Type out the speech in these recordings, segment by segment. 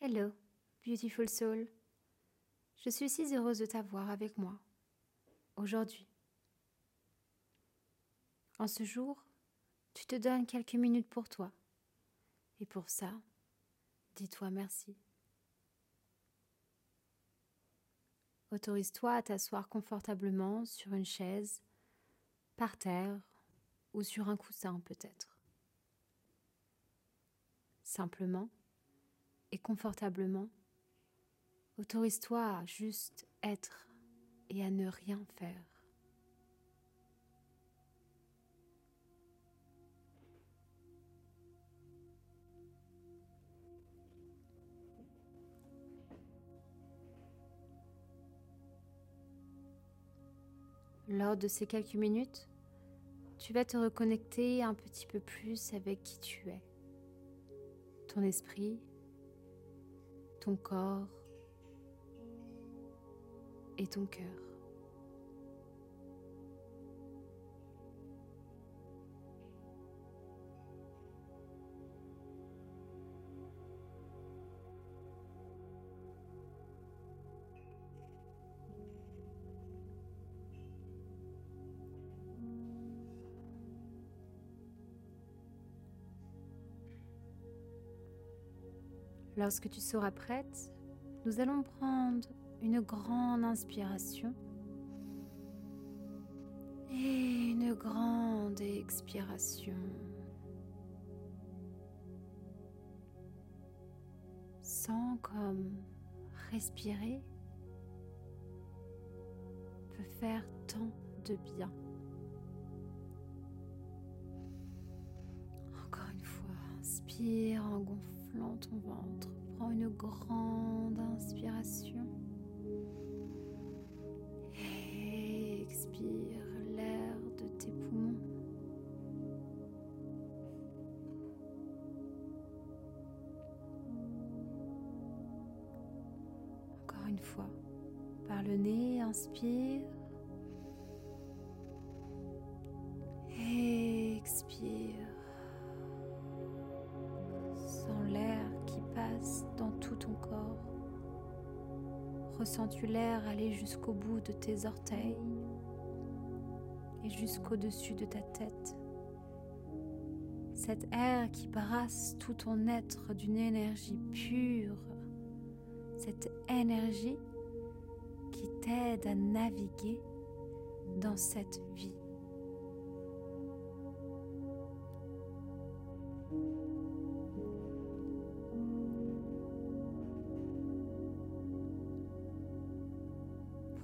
Hello, beautiful soul. Je suis si heureuse de t'avoir avec moi aujourd'hui. En ce jour, tu te donnes quelques minutes pour toi. Et pour ça, dis-toi merci. Autorise-toi à t'asseoir confortablement sur une chaise, par terre ou sur un coussin peut-être. Simplement et confortablement, autorise-toi à juste être et à ne rien faire. Lors de ces quelques minutes, tu vas te reconnecter un petit peu plus avec qui tu es, ton esprit, ton corps et ton cœur. Lorsque tu seras prête, nous allons prendre une grande inspiration et une grande expiration. Sans comme respirer peut faire tant de bien. Encore une fois, inspire en gonflant ton ventre. Prends une grande inspiration. Et expire l'air de tes poumons. Encore une fois, par le nez, inspire. Ressens-tu l'air aller jusqu'au bout de tes orteils et jusqu'au-dessus de ta tête? Cet air qui brasse tout ton être d'une énergie pure, cette énergie qui t'aide à naviguer dans cette vie.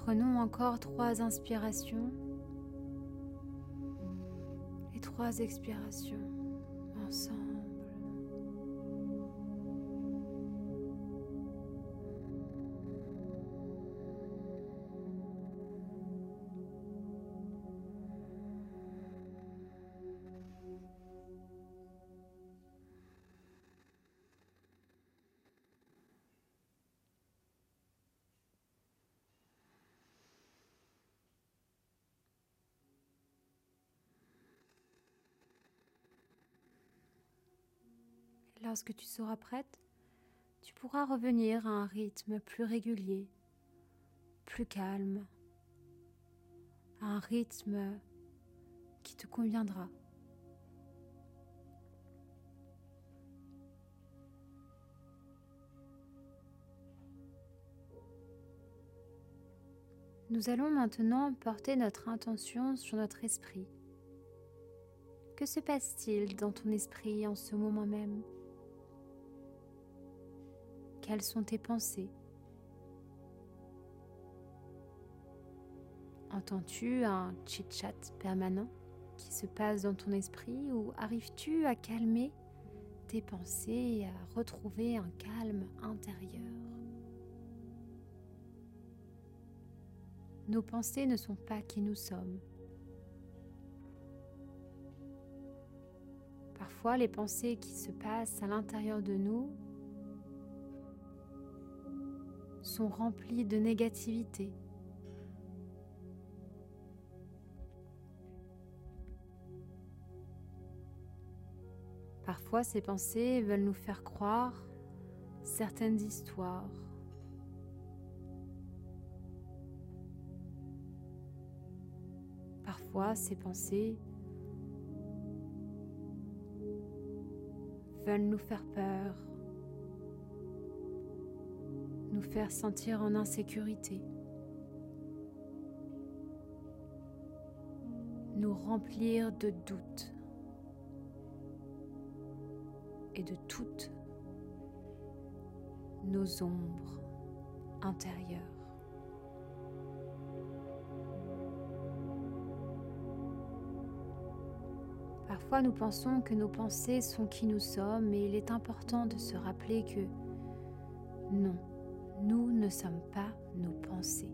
Prenons encore trois inspirations et trois expirations ensemble. Lorsque tu seras prête, tu pourras revenir à un rythme plus régulier, plus calme, à un rythme qui te conviendra. Nous allons maintenant porter notre intention sur notre esprit. Que se passe-t-il dans ton esprit en ce moment même? Quelles sont tes pensées Entends-tu un chit-chat permanent qui se passe dans ton esprit ou arrives-tu à calmer tes pensées et à retrouver un calme intérieur? Nos pensées ne sont pas qui nous sommes. Parfois, les pensées qui se passent à l'intérieur de nous sont remplis de négativité. Parfois, ces pensées veulent nous faire croire certaines histoires. Parfois, ces pensées veulent nous faire peur, nous faire sentir en insécurité, nous remplir de doutes et de toutes nos ombres intérieures. Parfois nous pensons que nos pensées sont qui nous sommes et il est important de se rappeler que non, nous ne sommes pas nos pensées.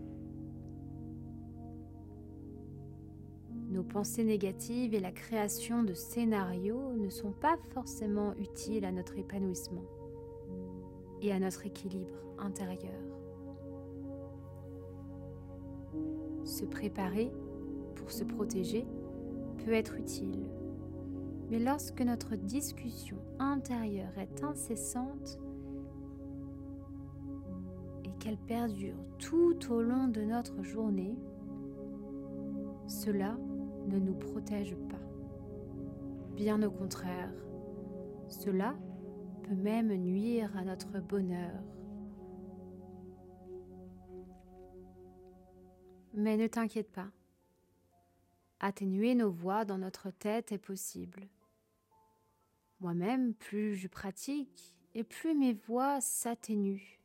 Nos pensées négatives et la création de scénarios ne sont pas forcément utiles à notre épanouissement et à notre équilibre intérieur. Se préparer pour se protéger peut être utile, mais lorsque notre discussion intérieure est incessante qu'elle perdure tout au long de notre journée, cela ne nous protège pas. Bien au contraire, cela peut même nuire à notre bonheur. Mais ne t'inquiète pas, atténuer nos voix dans notre tête est possible. Moi-même, plus je pratique et plus mes voix s'atténuent.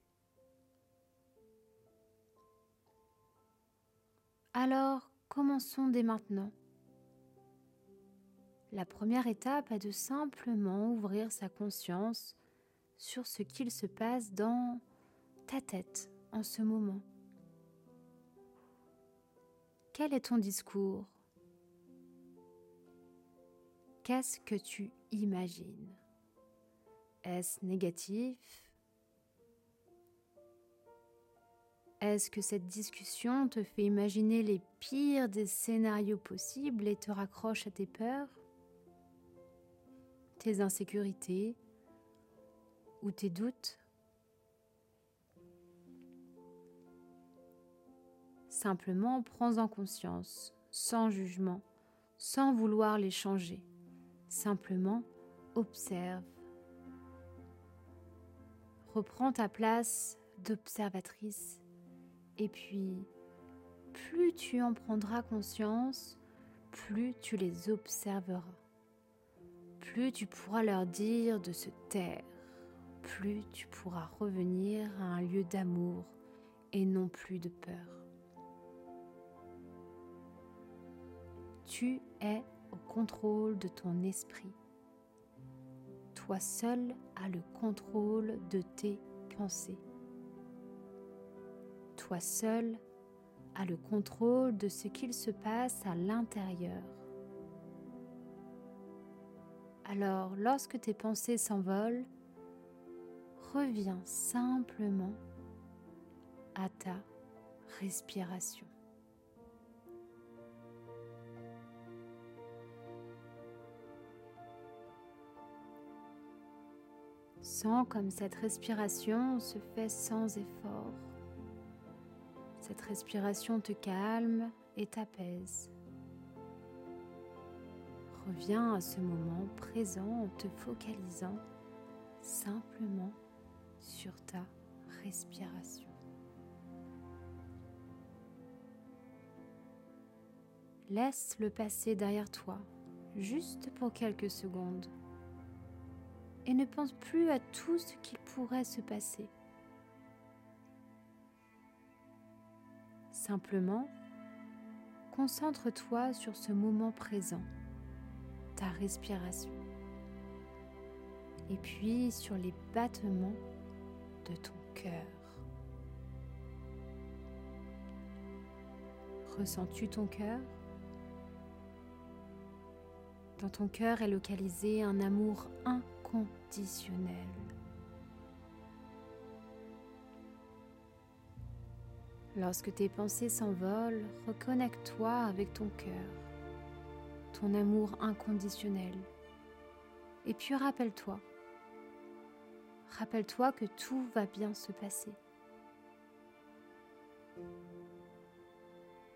Alors, commençons dès maintenant. La première étape est de simplement ouvrir sa conscience sur ce qu'il se passe dans ta tête en ce moment. Quel est ton discours? Qu'est-ce que tu imagines? Est-ce négatif? Est-ce que cette discussion te fait imaginer les pires des scénarios possibles et te raccroche à tes peurs? Tes insécurités ou tes doutes? Simplement prends-en conscience, sans jugement, sans vouloir les changer. Simplement observe. Reprends ta place d'observatrice et puis plus tu en prendras conscience, plus tu les observeras plus tu pourras leur dire de se taire, plus tu pourras revenir à un lieu d'amour et non plus de peur. Tu es au contrôle de ton esprit. Toi seul as le contrôle de tes pensées. Toi seul as le contrôle de ce qu'il se passe à l'intérieur. Alors, lorsque tes pensées s'envolent, reviens simplement à ta respiration. Sens comme cette respiration se fait sans effort. Cette respiration te calme et t'apaise. Reviens à ce moment présent en te focalisant simplement sur ta respiration. Laisse le passé derrière toi, juste pour quelques secondes, et ne pense plus à tout ce qui pourrait se passer. Simplement, concentre-toi sur ce moment présent ta respiration et puis sur les battements de ton cœur. Ressens-tu ton cœur? Dans ton cœur est localisé un amour inconditionnel. Lorsque tes pensées s'envolent, reconnecte-toi avec ton cœur ton amour inconditionnel. Et puis rappelle-toi, rappelle-toi que tout va bien se passer.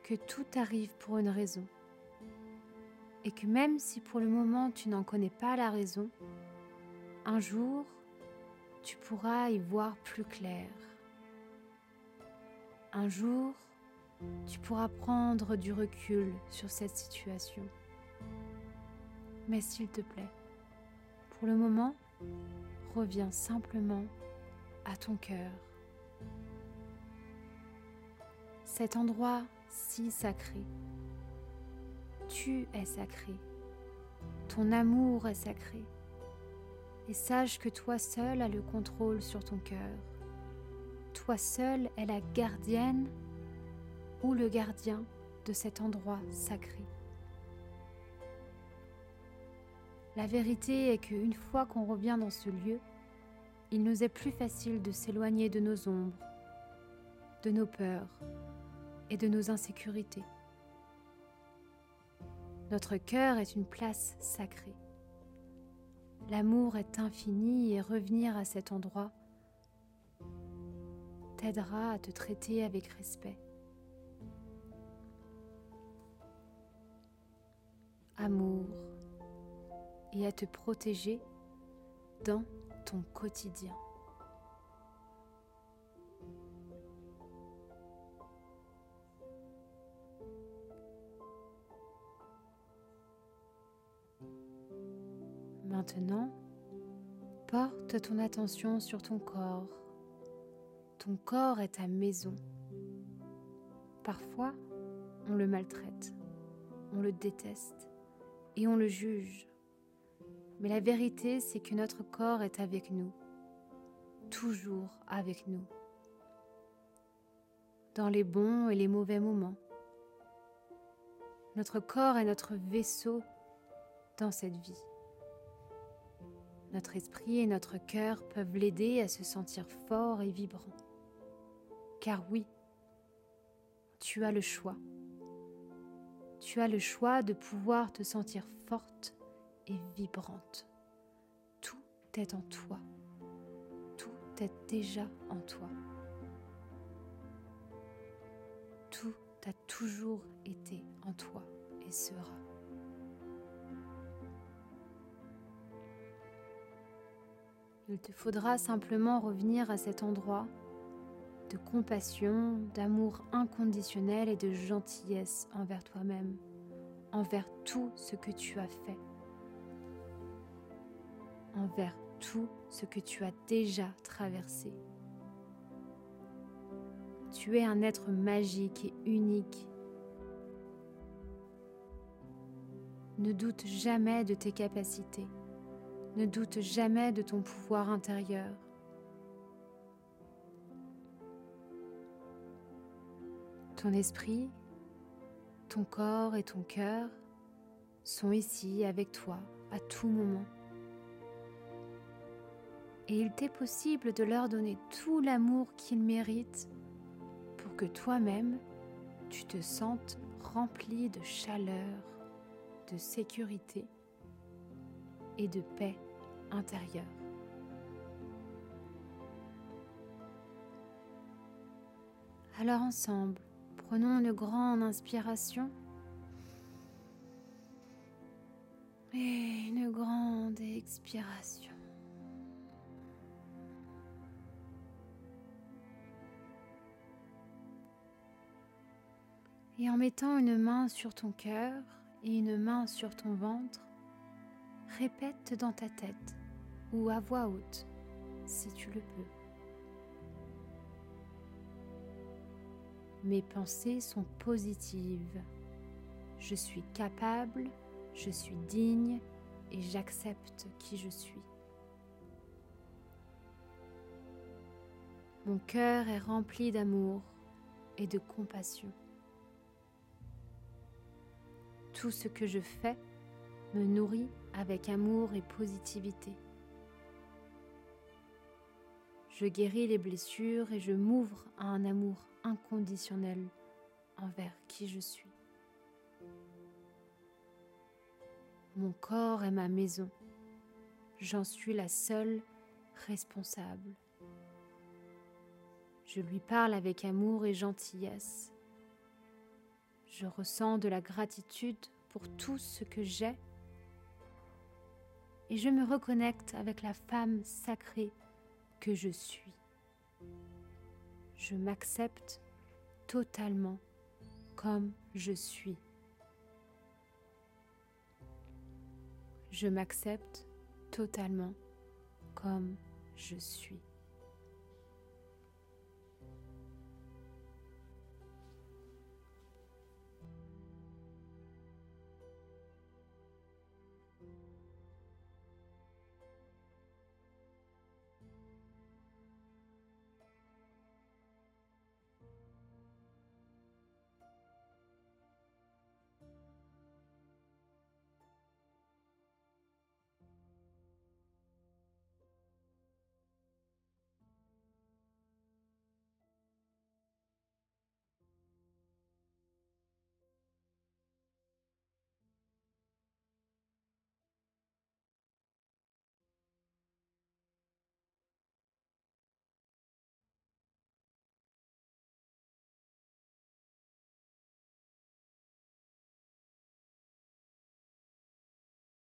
Que tout arrive pour une raison. Et que même si pour le moment tu n'en connais pas la raison, un jour, tu pourras y voir plus clair. Un jour, tu pourras prendre du recul sur cette situation. Mais s'il te plaît, pour le moment, reviens simplement à ton cœur. Cet endroit si sacré. Tu es sacré. Ton amour est sacré. Et sache que toi seul as le contrôle sur ton cœur. Toi seul es la gardienne ou le gardien de cet endroit sacré. La vérité est qu'une fois qu'on revient dans ce lieu, il nous est plus facile de s'éloigner de nos ombres, de nos peurs et de nos insécurités. Notre cœur est une place sacrée. L'amour est infini et revenir à cet endroit t'aidera à te traiter avec respect. Amour et à te protéger dans ton quotidien. Maintenant, porte ton attention sur ton corps. Ton corps est ta maison. Parfois, on le maltraite, on le déteste et on le juge. Mais la vérité, c'est que notre corps est avec nous, toujours avec nous, dans les bons et les mauvais moments. Notre corps est notre vaisseau dans cette vie. Notre esprit et notre cœur peuvent l'aider à se sentir fort et vibrant. Car oui, tu as le choix. Tu as le choix de pouvoir te sentir forte et vibrante. Tout est en toi. Tout est déjà en toi. Tout a toujours été en toi et sera. Il te faudra simplement revenir à cet endroit de compassion, d'amour inconditionnel et de gentillesse envers toi-même, envers tout ce que tu as fait envers tout ce que tu as déjà traversé. Tu es un être magique et unique. Ne doute jamais de tes capacités. Ne doute jamais de ton pouvoir intérieur. Ton esprit, ton corps et ton cœur sont ici avec toi à tout moment et il t'est possible de leur donner tout l'amour qu'ils méritent pour que toi-même tu te sentes rempli de chaleur, de sécurité et de paix intérieure. Alors ensemble, prenons une grande inspiration et une grande expiration. Et en mettant une main sur ton cœur et une main sur ton ventre, répète dans ta tête ou à voix haute si tu le peux. Mes pensées sont positives. Je suis capable, je suis digne et j'accepte qui je suis. Mon cœur est rempli d'amour et de compassion. Tout ce que je fais me nourrit avec amour et positivité. Je guéris les blessures et je m'ouvre à un amour inconditionnel envers qui je suis. Mon corps est ma maison. J'en suis la seule responsable. Je lui parle avec amour et gentillesse. Je ressens de la gratitude pour tout ce que j'ai et je me reconnecte avec la femme sacrée que je suis. Je m'accepte totalement comme je suis. Je m'accepte totalement comme je suis.